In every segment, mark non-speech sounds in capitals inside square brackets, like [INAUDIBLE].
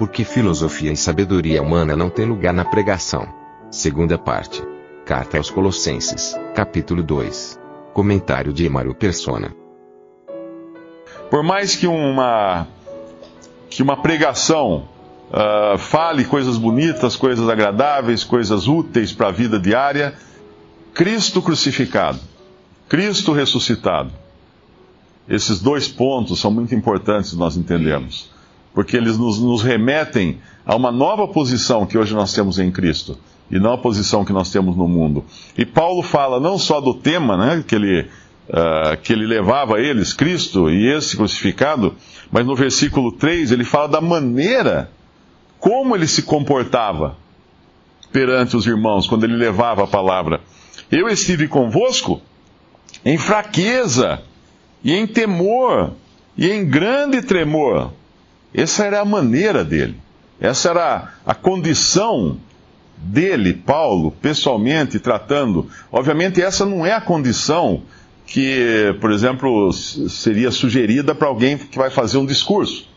Porque filosofia e sabedoria humana não têm lugar na pregação. Segunda parte. Carta aos Colossenses, capítulo 2. Comentário de Emaro Persona. Por mais que uma que uma pregação uh, fale coisas bonitas, coisas agradáveis, coisas úteis para a vida diária, Cristo crucificado, Cristo ressuscitado. Esses dois pontos são muito importantes nós entendermos, porque eles nos, nos remetem a uma nova posição que hoje nós temos em Cristo e não a posição que nós temos no mundo. E Paulo fala não só do tema né, que, ele, uh, que ele levava a eles, Cristo e esse crucificado, mas no versículo 3 ele fala da maneira como ele se comportava perante os irmãos quando ele levava a palavra. Eu estive convosco em fraqueza e em temor e em grande tremor. Essa era a maneira dele. Essa era a condição dele, Paulo, pessoalmente tratando. Obviamente, essa não é a condição que, por exemplo, seria sugerida para alguém que vai fazer um discurso.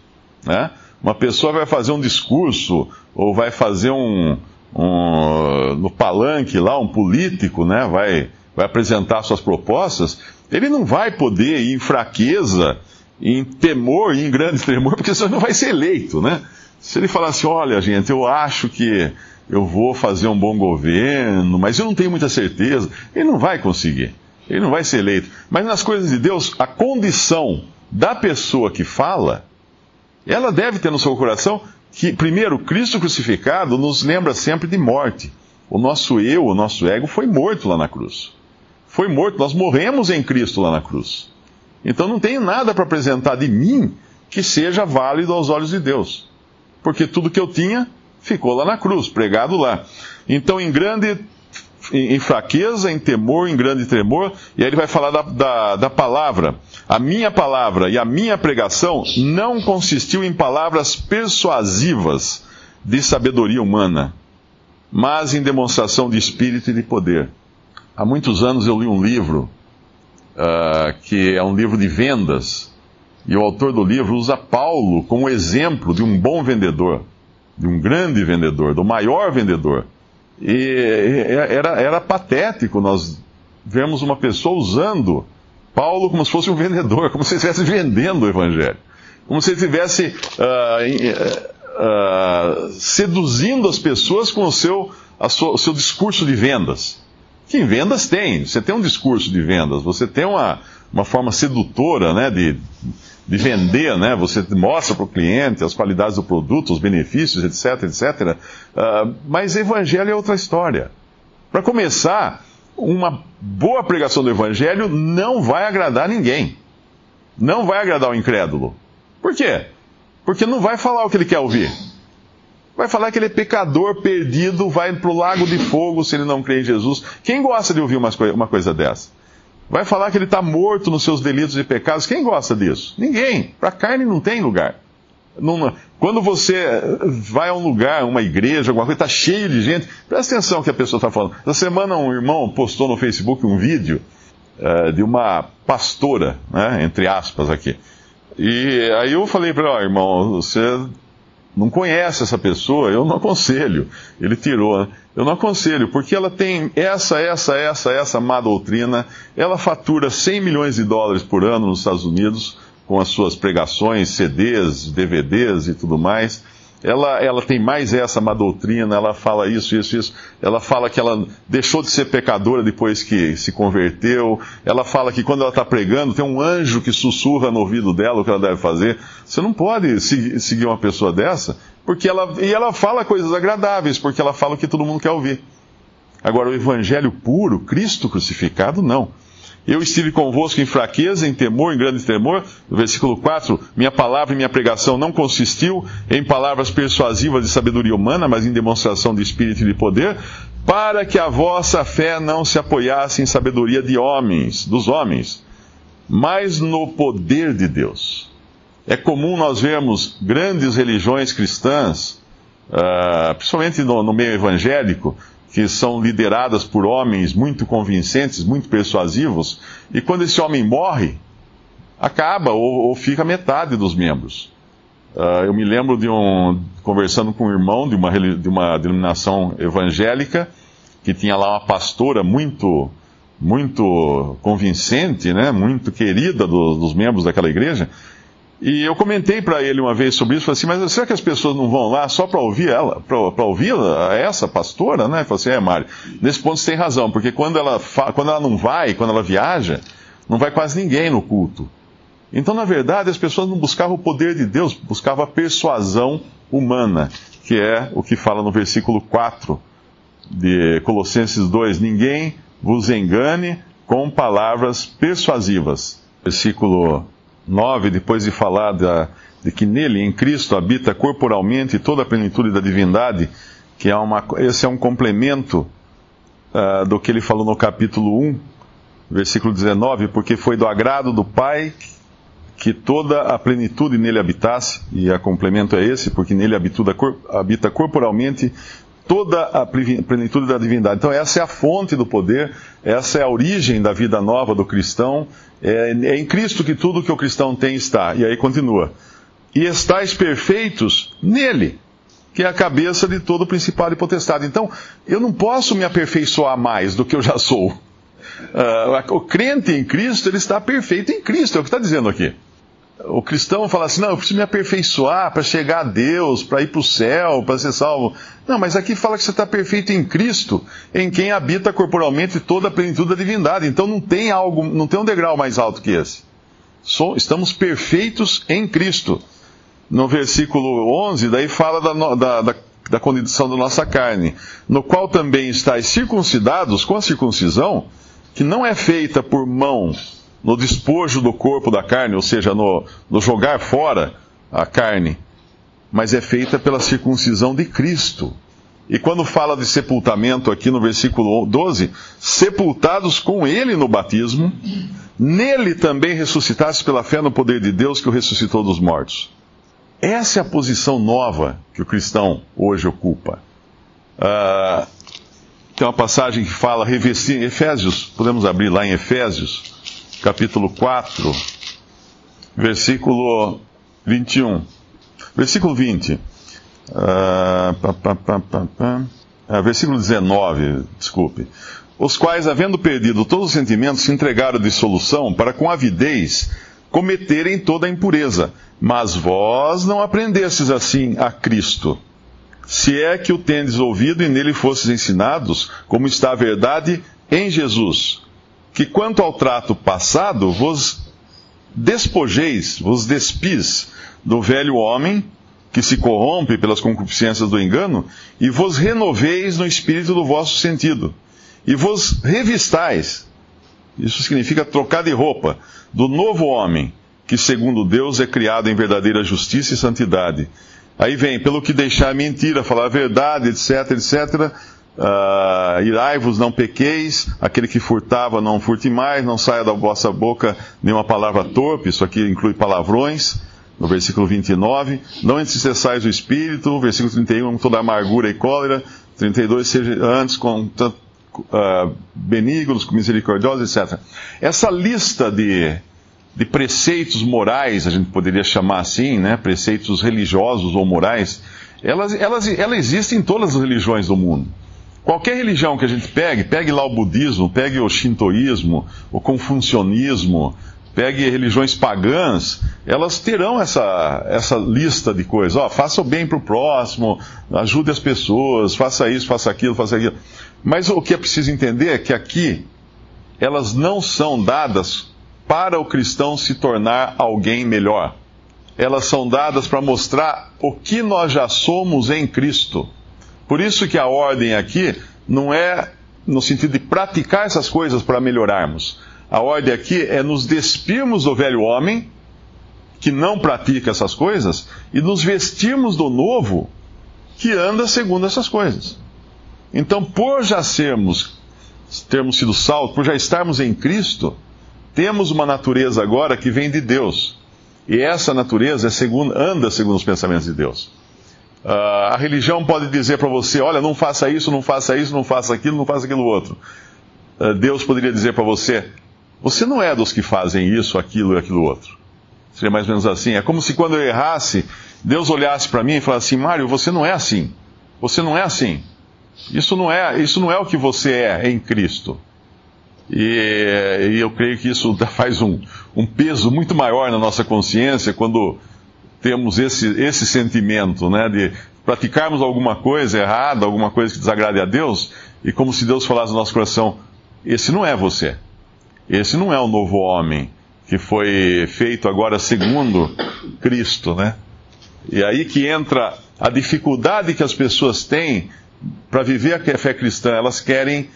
Né? Uma pessoa vai fazer um discurso ou vai fazer um, um no palanque lá, um político, né? Vai, vai apresentar suas propostas. Ele não vai poder ir em fraqueza, em temor, em grande tremor, porque senão não vai ser eleito, né? Se ele falar assim, olha, gente, eu acho que eu vou fazer um bom governo, mas eu não tenho muita certeza, ele não vai conseguir. Ele não vai ser eleito. Mas nas coisas de Deus, a condição da pessoa que fala ela deve ter no seu coração que, primeiro, Cristo crucificado nos lembra sempre de morte. O nosso eu, o nosso ego foi morto lá na cruz. Foi morto, nós morremos em Cristo lá na cruz. Então não tenho nada para apresentar de mim que seja válido aos olhos de Deus. Porque tudo que eu tinha ficou lá na cruz, pregado lá. Então, em grande em, fraqueza, em temor, em grande tremor, e aí ele vai falar da, da, da, palavra. A minha palavra e a minha pregação não consistiu em palavras persuasivas de sabedoria humana, mas em demonstração de espírito e de poder. Há muitos anos eu li um livro, uh, que é um livro de vendas, e o autor do livro usa Paulo como exemplo de um bom vendedor, de um grande vendedor, do maior vendedor. E era, era patético nós vemos uma pessoa usando Paulo como se fosse um vendedor, como se estivesse vendendo o Evangelho. Como se estivesse uh, uh, seduzindo as pessoas com o seu, sua, o seu discurso de vendas. Em vendas tem, você tem um discurso de vendas, você tem uma, uma forma sedutora né, de, de vender, né? Você mostra para o cliente as qualidades do produto, os benefícios, etc, etc. Uh, mas evangelho é outra história. Para começar, uma boa pregação do evangelho não vai agradar ninguém. Não vai agradar o incrédulo. Por quê? Porque não vai falar o que ele quer ouvir. Vai falar que ele é pecador, perdido, vai para o lago de fogo se ele não crê em Jesus. Quem gosta de ouvir uma coisa dessa? Vai falar que ele está morto nos seus delitos e pecados. Quem gosta disso? Ninguém. Para a carne não tem lugar. Quando você vai a um lugar, uma igreja, alguma coisa, está cheio de gente, presta atenção no que a pessoa está falando. Essa semana um irmão postou no Facebook um vídeo uh, de uma pastora, né, entre aspas aqui. E aí eu falei para ele, irmão, você não conhece essa pessoa, eu não aconselho. Ele tirou, né? Eu não aconselho, porque ela tem essa, essa, essa, essa má doutrina. Ela fatura 100 milhões de dólares por ano nos Estados Unidos, com as suas pregações, CDs, DVDs e tudo mais ela, ela tem mais essa má doutrina, ela fala isso, isso, isso. Ela fala que ela deixou de ser pecadora depois que se converteu. Ela fala que quando ela está pregando, tem um anjo que sussurra no ouvido dela o que ela deve fazer. Você não pode seguir uma pessoa dessa, porque ela, e ela fala coisas agradáveis, porque ela fala o que todo mundo quer ouvir. Agora, o evangelho puro, Cristo crucificado, não. Eu estive convosco em fraqueza, em temor, em grande temor. Versículo 4, minha palavra e minha pregação não consistiu em palavras persuasivas de sabedoria humana, mas em demonstração de espírito e de poder, para que a vossa fé não se apoiasse em sabedoria de homens, dos homens, mas no poder de Deus. É comum nós vermos grandes religiões cristãs, uh, principalmente no, no meio evangélico, que são lideradas por homens muito convincentes, muito persuasivos, e quando esse homem morre, acaba ou, ou fica metade dos membros. Uh, eu me lembro de um conversando com um irmão de uma, de uma denominação evangélica que tinha lá uma pastora muito muito convincente, né, muito querida do, dos membros daquela igreja. E eu comentei para ele uma vez sobre isso, falei assim, mas será que as pessoas não vão lá só para ouvir ela, para ouvir essa pastora, né? Falei assim, é, Mário, nesse ponto você tem razão, porque quando ela, quando ela não vai, quando ela viaja, não vai quase ninguém no culto. Então, na verdade, as pessoas não buscavam o poder de Deus, buscavam a persuasão humana, que é o que fala no versículo 4 de Colossenses 2: Ninguém vos engane com palavras persuasivas. Versículo 9, depois de falar da, de que nele, em Cristo, habita corporalmente toda a plenitude da divindade, que é uma, esse é um complemento uh, do que ele falou no capítulo 1, versículo 19, porque foi do agrado do Pai que toda a plenitude nele habitasse, e a complemento é esse, porque nele habita, habita corporalmente toda a plenitude da divindade. Então, essa é a fonte do poder, essa é a origem da vida nova do cristão. É, é em Cristo que tudo que o cristão tem está. E aí continua. E estáis perfeitos nele, que é a cabeça de todo principado e potestade. Então, eu não posso me aperfeiçoar mais do que eu já sou. Uh, o crente em Cristo, ele está perfeito em Cristo, é o que está dizendo aqui o cristão fala assim: não, eu preciso me aperfeiçoar para chegar a Deus, para ir para o céu, para ser salvo. Não, mas aqui fala que você está perfeito em Cristo, em quem habita corporalmente toda a plenitude da divindade. Então não tem algo, não tem um degrau mais alto que esse. Estamos perfeitos em Cristo. No versículo 11, daí fala da, da, da, da condição da nossa carne, no qual também estáis circuncidados com a circuncisão, que não é feita por mão no despojo do corpo da carne, ou seja, no, no jogar fora a carne, mas é feita pela circuncisão de Cristo. E quando fala de sepultamento aqui no versículo 12, sepultados com ele no batismo, nele também ressuscitados pela fé no poder de Deus que o ressuscitou dos mortos. Essa é a posição nova que o cristão hoje ocupa. Uh, tem uma passagem que fala revestir, Efésios, podemos abrir lá em Efésios, capítulo 4, versículo 21. Versículo 20. Uh, pá, pá, pá, uh, versículo 19, desculpe. Os quais, havendo perdido todos os sentimentos, se entregaram de solução para com avidez cometerem toda a impureza. Mas vós não aprendestes assim a Cristo. Se é que o tendes ouvido e nele fostes ensinados, como está a verdade em Jesus que quanto ao trato passado vos despojeis, vos despis do velho homem que se corrompe pelas concupiscências do engano e vos renoveis no espírito do vosso sentido e vos revistais. Isso significa trocar de roupa do novo homem que segundo Deus é criado em verdadeira justiça e santidade. Aí vem, pelo que deixar mentira, falar a verdade, etc, etc, Uh, Irai-vos, não pequeis, aquele que furtava, não furte mais, não saia da vossa boca nenhuma palavra torpe, isso aqui inclui palavrões, no versículo 29. Não entristeçais o espírito, versículo 31, toda amargura e cólera. 32, seja antes com uh, benignos, misericordiosos, etc. Essa lista de, de preceitos morais, a gente poderia chamar assim, né, preceitos religiosos ou morais, elas, elas, ela existe em todas as religiões do mundo. Qualquer religião que a gente pegue, pegue lá o budismo, pegue o shintoísmo, o confucionismo, pegue religiões pagãs, elas terão essa, essa lista de coisas. Ó, faça o bem para o próximo, ajude as pessoas, faça isso, faça aquilo, faça aquilo. Mas o que é preciso entender é que aqui elas não são dadas para o cristão se tornar alguém melhor. Elas são dadas para mostrar o que nós já somos em Cristo. Por isso que a ordem aqui não é no sentido de praticar essas coisas para melhorarmos. A ordem aqui é nos despirmos do velho homem, que não pratica essas coisas, e nos vestirmos do novo, que anda segundo essas coisas. Então, por já sermos, termos sido salvos, por já estarmos em Cristo, temos uma natureza agora que vem de Deus. E essa natureza é segundo, anda segundo os pensamentos de Deus. Uh, a religião pode dizer para você: olha, não faça isso, não faça isso, não faça aquilo, não faça aquilo outro. Uh, Deus poderia dizer para você: você não é dos que fazem isso, aquilo e aquilo outro. Seria mais ou menos assim. É como se quando eu errasse, Deus olhasse para mim e falasse assim: Mário, você não é assim. Você não é assim. Isso não é, isso não é o que você é em Cristo. E, e eu creio que isso [LAUGHS] faz um, um, peso muito maior na nossa consciência quando temos esse, esse sentimento, né, de praticarmos alguma coisa errada, alguma coisa que desagrade a Deus, e como se Deus falasse no nosso coração: esse não é você. Esse não é o novo homem que foi feito agora segundo Cristo, né? E aí que entra a dificuldade que as pessoas têm para viver a fé cristã. Elas querem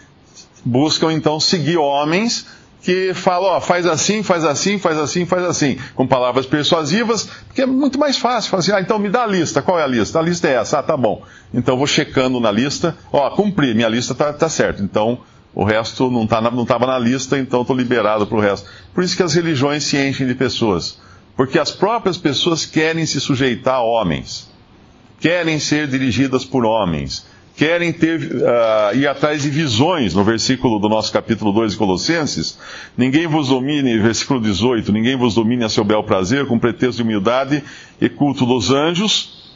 buscam então seguir homens que falam, ó, faz assim, faz assim, faz assim, faz assim, com palavras persuasivas, porque é muito mais fácil. Fala assim, ah, então me dá a lista, qual é a lista? A lista é essa, ah, tá bom. Então vou checando na lista, ó, cumpri, minha lista tá, tá certo. Então o resto não tá não estava na lista, então estou liberado para o resto. Por isso que as religiões se enchem de pessoas. Porque as próprias pessoas querem se sujeitar a homens, querem ser dirigidas por homens, querem ter, uh, ir atrás de visões, no versículo do nosso capítulo 2 de Colossenses. Ninguém vos domine, versículo 18, ninguém vos domine a seu bel prazer, com pretexto de humildade e culto dos anjos,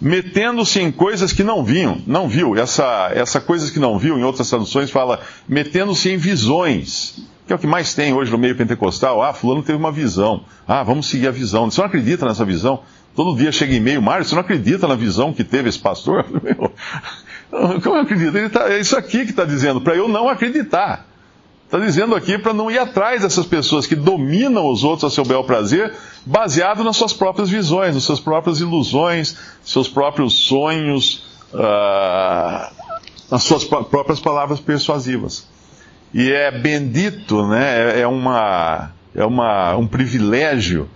metendo-se em coisas que não viam, não viu. Essa, essa coisas que não viu, em outras traduções fala, metendo-se em visões, que é o que mais tem hoje no meio pentecostal. Ah, fulano teve uma visão. Ah, vamos seguir a visão. Você não acredita nessa visão? Todo dia chega e-mail, Mário, você não acredita na visão que teve esse pastor? [LAUGHS] Meu, como eu acredito? Tá, é isso aqui que está dizendo, para eu não acreditar. Está dizendo aqui para não ir atrás dessas pessoas que dominam os outros a seu bel prazer, baseado nas suas próprias visões, nas suas próprias ilusões, seus próprios sonhos, uh, nas suas próprias palavras persuasivas. E é bendito, né? É, é, uma, é uma, um privilégio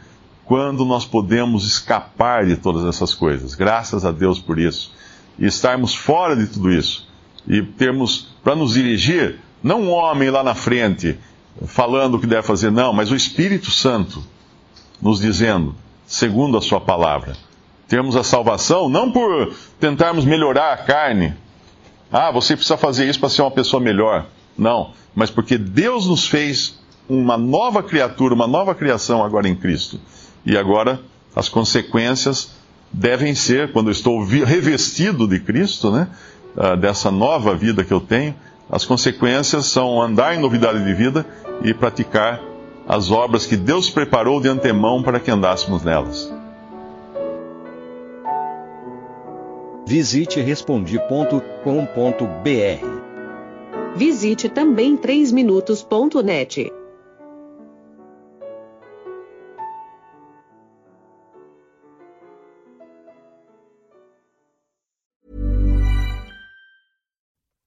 quando nós podemos escapar de todas essas coisas. Graças a Deus por isso e estarmos fora de tudo isso e termos para nos dirigir, não um homem lá na frente falando o que deve fazer, não, mas o Espírito Santo nos dizendo, segundo a Sua palavra. Termos a salvação não por tentarmos melhorar a carne. Ah, você precisa fazer isso para ser uma pessoa melhor. Não, mas porque Deus nos fez uma nova criatura, uma nova criação agora em Cristo. E agora as consequências devem ser, quando eu estou revestido de Cristo, né, uh, dessa nova vida que eu tenho, as consequências são andar em novidade de vida e praticar as obras que Deus preparou de antemão para que andássemos nelas. Visite respondi.com.br. Visite também 3minutos.net.